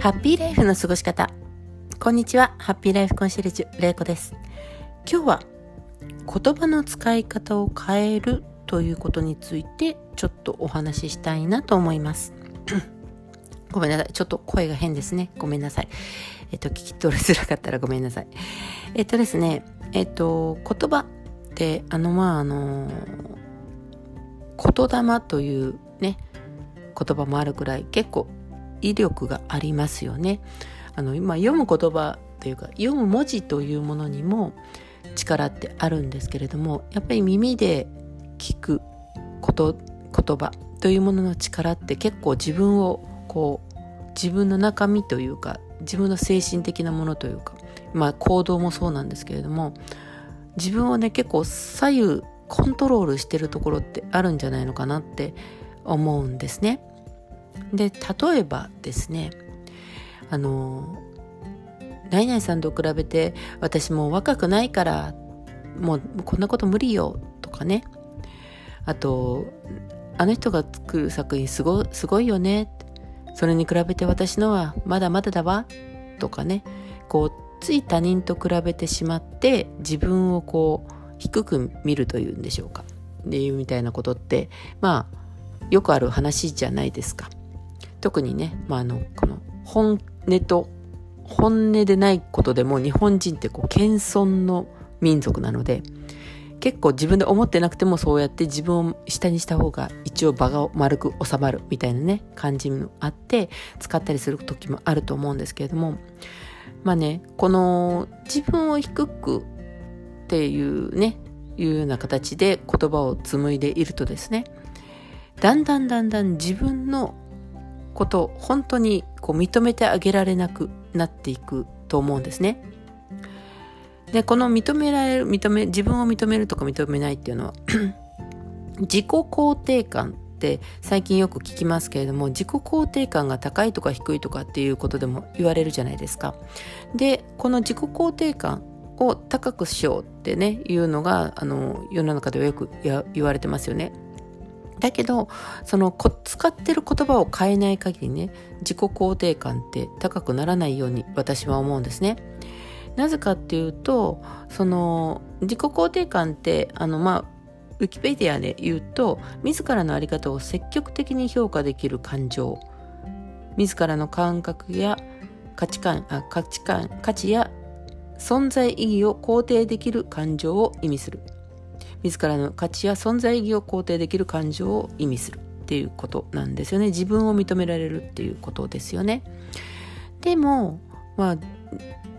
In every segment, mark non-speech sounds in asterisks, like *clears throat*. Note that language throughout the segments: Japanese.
ハッピーライフの過ごし方。こんにちは。ハッピーライフコンシェルジュ、れいこです。今日は言葉の使い方を変えるということについてちょっとお話ししたいなと思います。*coughs* ごめんなさい。ちょっと声が変ですね。ごめんなさい。えっと、聞き取りづらかったらごめんなさい。えっとですね、えっと、言葉って、あの、まあ、あの、言霊というね、言葉もあるぐらい結構威力がありますよね。あの今読む言葉というか読む文字というものにも力ってあるんですけれどもやっぱり耳で聞くこと言葉というものの力って結構自分をこう自分の中身というか自分の精神的なものというかまあ行動もそうなんですけれども自分をね結構左右コントロールしてるところってあるんじゃないのかなって思うんですね。で例えばですねあの何々さんと比べて私もう若くないからもうこんなこと無理よとかね。あとあの人が作る作品すごすごいよね。それに比べて私のはまだまだだわとかね。こうつい他人と比べてしまって自分をこう低く見るというんでしょうか。っていうみたいなことってまあよくある話じゃないですか。特にね、まあ、あのこの本音と本音でないことでも日本人ってこう謙遜の民族なので結構自分で思ってなくてもそうやって自分を下にした方が一応場が丸く収まるみたいなね感じもあって使ったりする時もあると思うんですけれどもまあねこの自分を低くっていうねいうような形で言葉を紡いでいるとですねだんだんだんだん自分のこと本当にこう認めてあげられなくなっていくと思うんですね。でこの認められる認め自分を認めるとか認めないっていうのは *clears throat* 自己肯定感って最近よく聞きますけれども自己肯定感が高いとか低いとかっていうことでも言われるじゃないですか。でこの自己肯定感を高くしようってねいうのがあの世の中ではよく言われてますよね。だけどその使ってる言葉を変えない限りね自己肯定感って高くならないように私は思うんですね。なぜかっていうとその自己肯定感ってあのまあウィキペディアで言うと自らの在り方を積極的に評価できる感情自らの感覚や価値観あ価値観価値や存在意義を肯定できる感情を意味する自らの価値や存在意義を肯定できる感情を意味するっていうことなんですよね。自分を認められるっていうことですよね。でもまあ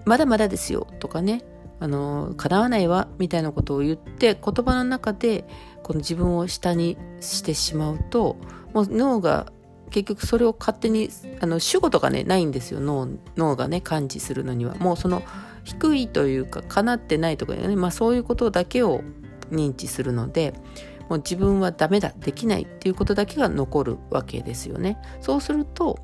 まだまだですよとかね。あの叶わないわみたいなことを言って言葉の中でこの自分を下にしてしまうともう脳が結局それを勝手にあの主語とかねないんですよ。脳脳がね感知するのには。もうその低いというか叶ってないとかね、まあ、そういうことだけを認知するのでもう自分はダメだできないっていうことだけが残るわけですよね。そうすると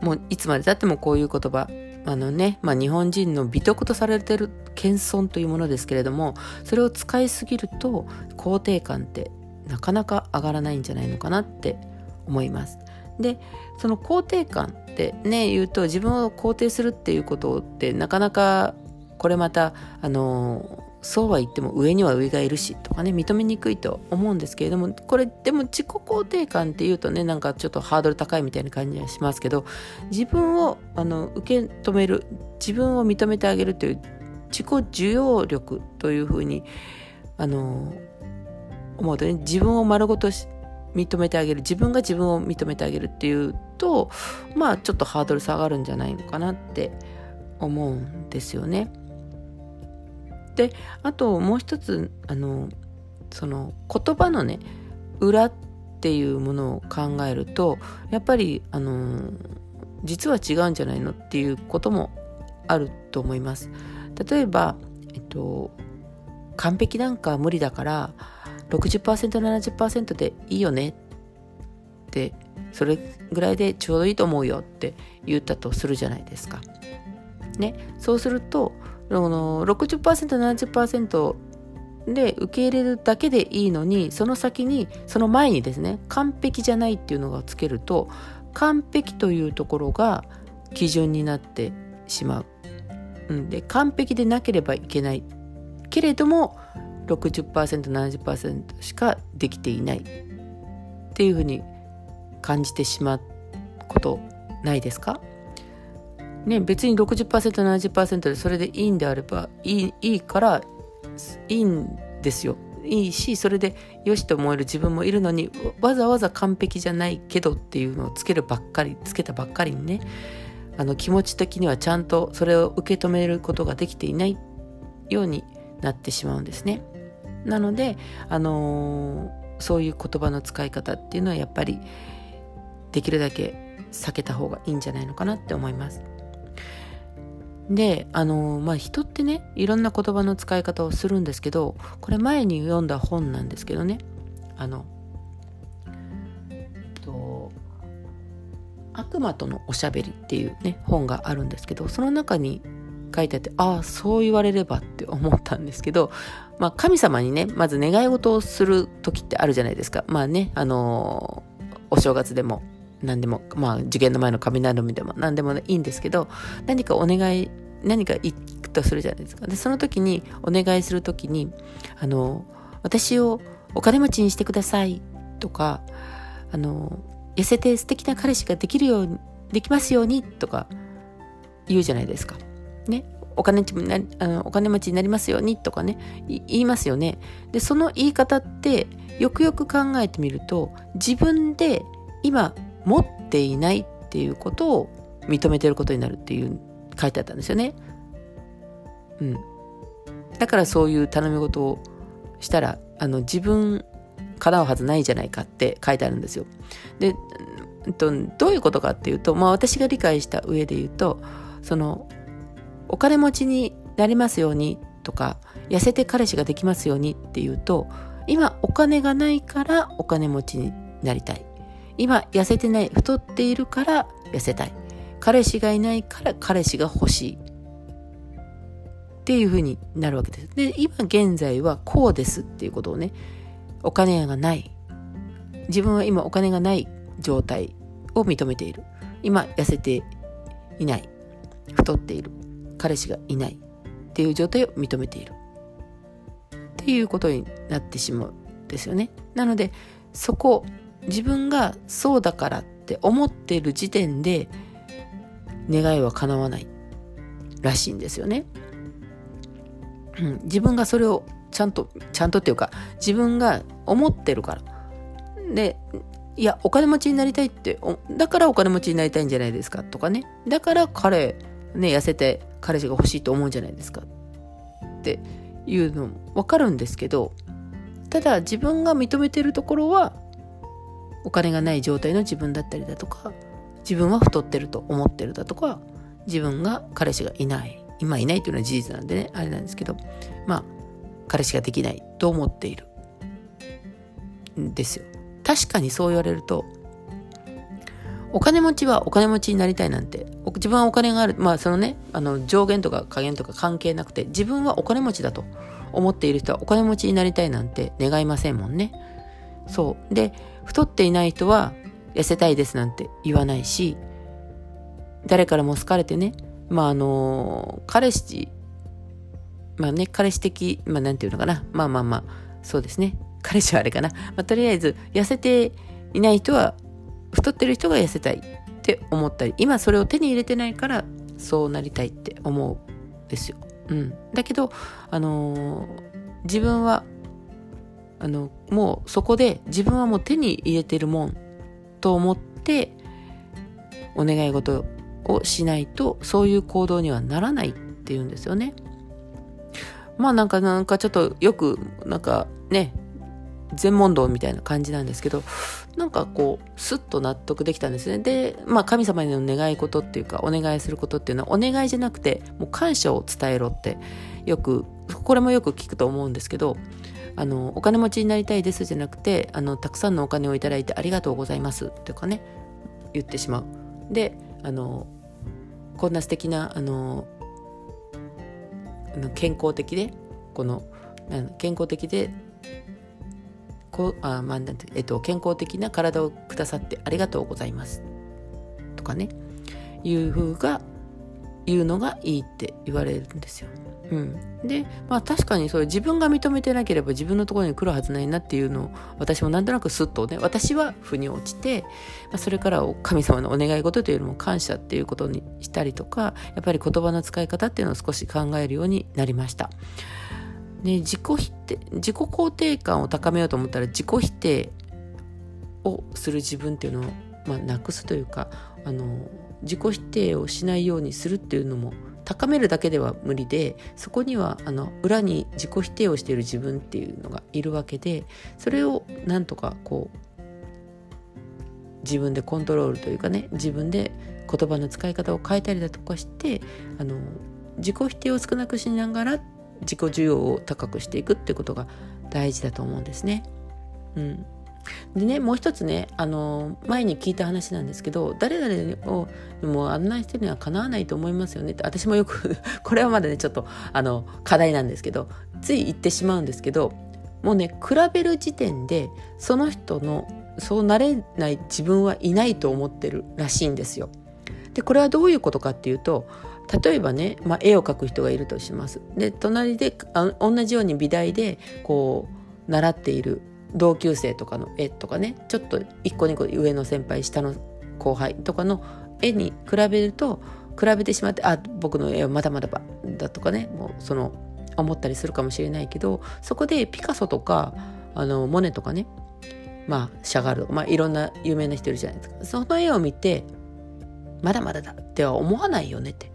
もういつまでたってもこういう言葉あのね、まあ、日本人の美徳とされてる謙遜というものですけれどもそれを使いすぎると肯定感ってなかなか上がらないんじゃないのかなって思います。でその肯定感ってね言うと自分を肯定するっていうことってなかなかこれまたあのそうは言っても上には上がいるしとかね認めにくいと思うんですけれどもこれでも自己肯定感っていうとねなんかちょっとハードル高いみたいな感じがしますけど自分をあの受け止める自分を認めてあげるという自己受容力というふうにあの思うとね自分を丸ごと認めてあげる自分が自分を認めてあげるっていうとまあちょっとハードル下がるんじゃないのかなって思うんですよね。であともう一つあのその言葉のね裏っていうものを考えるとやっぱりあの実は違うんじゃないのっていうこともあると思います。例えば、えっと、完璧なんか無理だから 60%70% でいいよねってそれぐらいでちょうどいいと思うよって言ったとするじゃないですか。ね、そうするとの 60%70% で受け入れるだけでいいのにその先にその前にですね完璧じゃないっていうのがつけると完璧というところが基準になってしまう。うん、で完璧でなければいけない。けれども 60%70% しかできていない。っていうふうに感じてしまうことないですか？ね、別に 60%70% でそれでいいんであればいいいいからいいんですよいいしそれでよしと思える自分もいるのにわざわざ完璧じゃないけどっていうのをつけるばっかりつけたばっかりにねあの気持ち的にはちゃんとそれを受け止めることができていないようになってしまうんですね。なので、あのー、そういう言葉の使い方っていうのはやっぱりできるだけ避けた方がいいんじゃないのかなって思います。であのまあ人ってねいろんな言葉の使い方をするんですけどこれ前に読んだ本なんですけどね。あのと「悪魔とのおしゃべり」っていうね本があるんですけどその中に書いてあってああそう言われればって思ったんですけど、まあ、神様にねまず願い事をする時ってあるじゃないですか。まあねあのお正月でも何でもまあ受験の前の雷みでも何でも、いいんですけど何かお願い何か行くとするじゃないですかでその時にお願いする時にあの私をお金持ちにしてくださいとかあの痩せて素敵な彼氏ができるようにできますようにとか言うじゃないですか。ね。お金お金持ちになりますようにとかね言いますよね。でその言い方ってよくよく考えてみると自分で今持っていないっていうことを認めてることになるっていう書いてあったんですよね。うん。だからそういう頼み事をしたらあの自分叶うはずないじゃないかって書いてあるんですよ。で、どういうことかっていうと、まあ私が理解した上で言うと、そのお金持ちになりますようにとか痩せて彼氏ができますようにっていうと今お金がないからお金持ちになりたい今痩せてない太っているから痩せたい。彼氏がいないから彼氏が欲しい。っていうふうになるわけです。で今現在はこうですっていうことをねお金がない。自分は今お金がない状態を認めている。今痩せていない。太っている。彼氏がいないっていう状態を認めている。っていうことになってしまうんですよね。なのでそこ自分がそうだからって思ってる時点で願いは叶わないらしいんですよね。うん、自分がそれをちゃんとちゃんとっていうか自分が思ってるから。でいやお金持ちになりたいってだからお金持ちになりたいんじゃないですかとかねだから彼ね痩せて彼氏が欲しいと思うんじゃないですかっていうのも分かるんですけどただ自分が認めてるところはお金がない状態の自分だったりだとか自分は太ってると思ってるだとか自分が彼氏がいない。今いないというのは事実なんでねあれなんですけどまあ彼氏ができないと思っている。んですよ。確かにそう言われるとお金持ちはお金持ちになりたいなんて自分はお金がある。まあそのねあの上限とか下限とか関係なくて自分はお金持ちだと思っている人はお金持ちになりたいなんて願いませんもんね。そう。で太っていない人は痩せたいですなんて言わないし誰からも好かれてねまああの彼氏まあね彼氏的まあなんていうのかな。まあまあまあそうですね。彼氏はあれかな、まあ、とりあえず痩せていない人は太ってる人が痩せたいって思ったり今それを手に入れてないからそうなりたいって思うんですよ。うん、だけど、あのー、自分はあのもうそこで自分はもう手に入れてるもんと思ってお願い事をしないとそういう行動にはならないっていうんですよね。まあなんかなんかちょっとよくなんかね全問答みたいな感じなんですけどなんかこうスッと納得できたんですねでまあ神様への願い事っていうかお願いすることっていうのはお願いじゃなくてもう感謝を伝えろってよくこれもよく聞くと思うんですけどあのお金持ちになりたいですじゃなくてあのたくさんのお金をいただいてありがとうございますとかね言ってしまう。であのこんな素敵なあの健康的でこの健康的でこうあ、まあえっと、健康的な体をくださってありがとうございますとかねいう風が言うのがいいって言われるんですよ。うん、でまあ確かにそう自分が認めてなければ自分のところに来るはずないなっていうのを私もなんとなくスッとね私は腑に落ちて、まあ、それから神様のお願い事というよりも感謝っていうことにしたりとかやっぱり言葉の使い方っていうのを少し考えるようになりました。で自己否定自己肯定感を高めようと思ったら自己否定をする自分っていうのを、まあ、なくすというかあの自己否定をしないようにするっていうのも高めるだけでは無理でそこにはあの裏に自己否定をしている自分っていうのがいるわけでそれをなんとかこう自分でコントロールというかね自分で言葉の使い方を変えたりだとかしてあの自己否定を少なくしながら自己需要を高くしていくってことが大事だと思うんですね。うん、でねもう一つねあの前に聞いた話なんですけど誰々をもうあんな人にはかなわないと思いますよねって私もよく *laughs* これはまだねちょっとあの課題なんですけどつい言ってしまうんですけどもうね比べる時点でその人のそうなれない自分はいないと思ってるらしいんですよ。でこれはどういうことかっていうと例えばね、まあ、絵を描く人がいるとします。で隣であ同じように美大でこう習っている同級生とかの絵とかねちょっと1個2個上の先輩下の後輩とかの絵に比べると比べてしまってあ僕の絵はまだまだだとかねもうその思ったりするかもしれないけどそこでピカソとかあのモネとかねまあシャガールまあいろんな有名な人いるじゃないですかその絵を見てまだまだだっては思わないよねって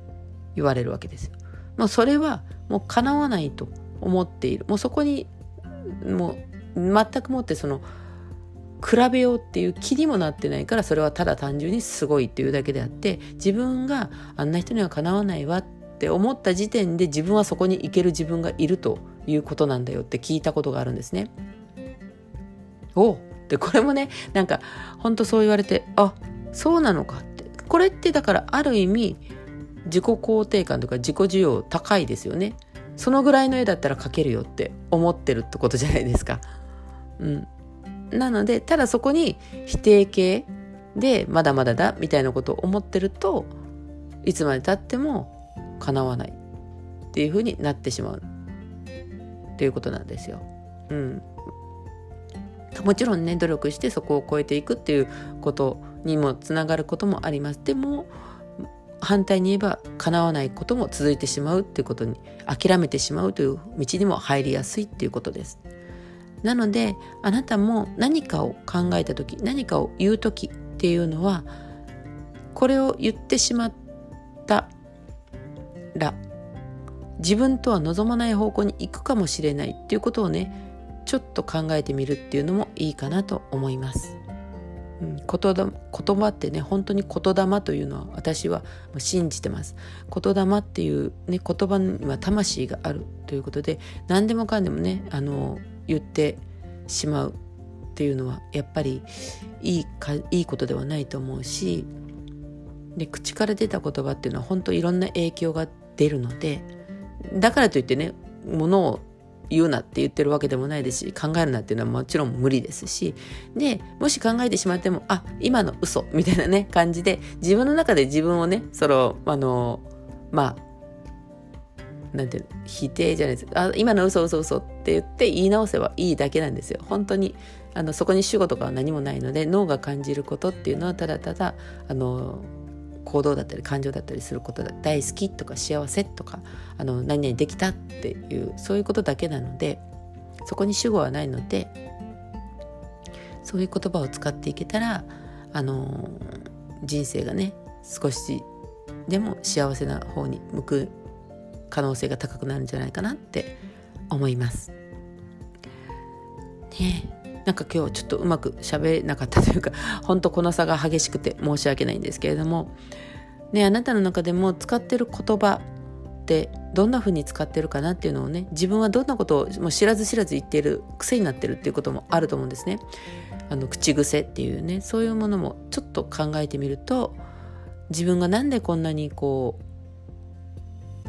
言われるわけですよ。もうそれはもう叶わないと思っているもうそこにもう全くもってその比べようっていう気にもなってないからそれはただ単純にすごいっていうだけであって自分があんな人にはかなわないわって思った時点で自分はそこに行ける自分がいるということなんだよって聞いたことがあるんですね。おでこれもね *laughs* なんか本当そう言われてあそうなのかってこれってだからある意味自己肯定感とか自己需要高いですよね。そのぐらいの絵だったら描けるよって思ってるってことじゃないですか。うん、なのでただそこに否定形でまだまだだみたいなことを思ってるといつまでたっても叶わないっていうふうになってしまうっていうことなんですよ。うん、もちろんね努力してそこを超えていくっていうことにもつながることもあります。でも反対に言えば叶わないことも続いてしまうっていうことに諦めてしまうという道にも入りやすいっていうことです。なのであなたも何かを考えた時何かを言う時っていうのはこれを言ってしまったら自分とは望まない方向に行くかもしれないっていうことをねちょっと考えてみるっていうのもいいかなと思います。言葉ってね本当に言霊というのは私は信じてます言霊っていう、ね、言葉には魂があるということで何でもかんでもねあの言ってしまうっていうのはやっぱりいいかいいことではないと思うしで口から出た言葉っていうのは本当いろんな影響が出るのでだからといってねものを言うなって言ってるわけでもないですし考えるなっていうのはもちろん無理ですしでもし考えてしまってもあ今の嘘みたいなね感じで自分の中で自分をねそのあのまあなんて否定じゃないです。あ今の嘘嘘嘘って言って言い直せばいいだけなんですよ。本当にあのそこに主語とかは何もないので脳が感じることっていうのはただただあの行動だったり感情だったりすることだ。大好きとか幸せとかあの何々できたっていうそういうことだけなのでそこに主語はないのでそういう言葉を使っていけたらあの人生がね少しでも幸せな方に向く可能性が高くなるんじゃないかなって思います。ねなんか今日ちょっとうまく喋れなかったというか *laughs* 本当この差が激しくて申し訳ないんですけれどもねあなたの中でも使ってる言葉ってどんな風に使ってるかなっていうのをね自分はどんなことをもう知らず知らず言っている癖になってるっていうこともあると思うんですね。あの口癖っていうねそういうものもちょっと考えてみると自分がなんでこんなにこう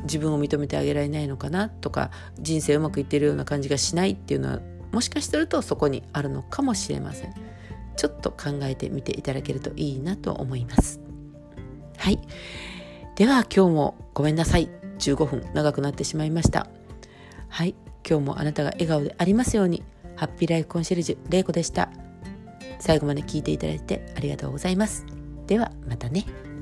自分を認めてあげられないのかなとか人生うまくいってるような感じがしないっていうのはもしかするとそこにあるのかもしれません。ちょっと考えてみていただけるといいなと思います。はい。では今日もごめんなさい。15分長くなってしまいました。はい。今日もあなたが笑顔でありますようにハッピーライフコンシェルジュ玲子でした。最後まで聞いていただいてありがとうございます。ではまたね。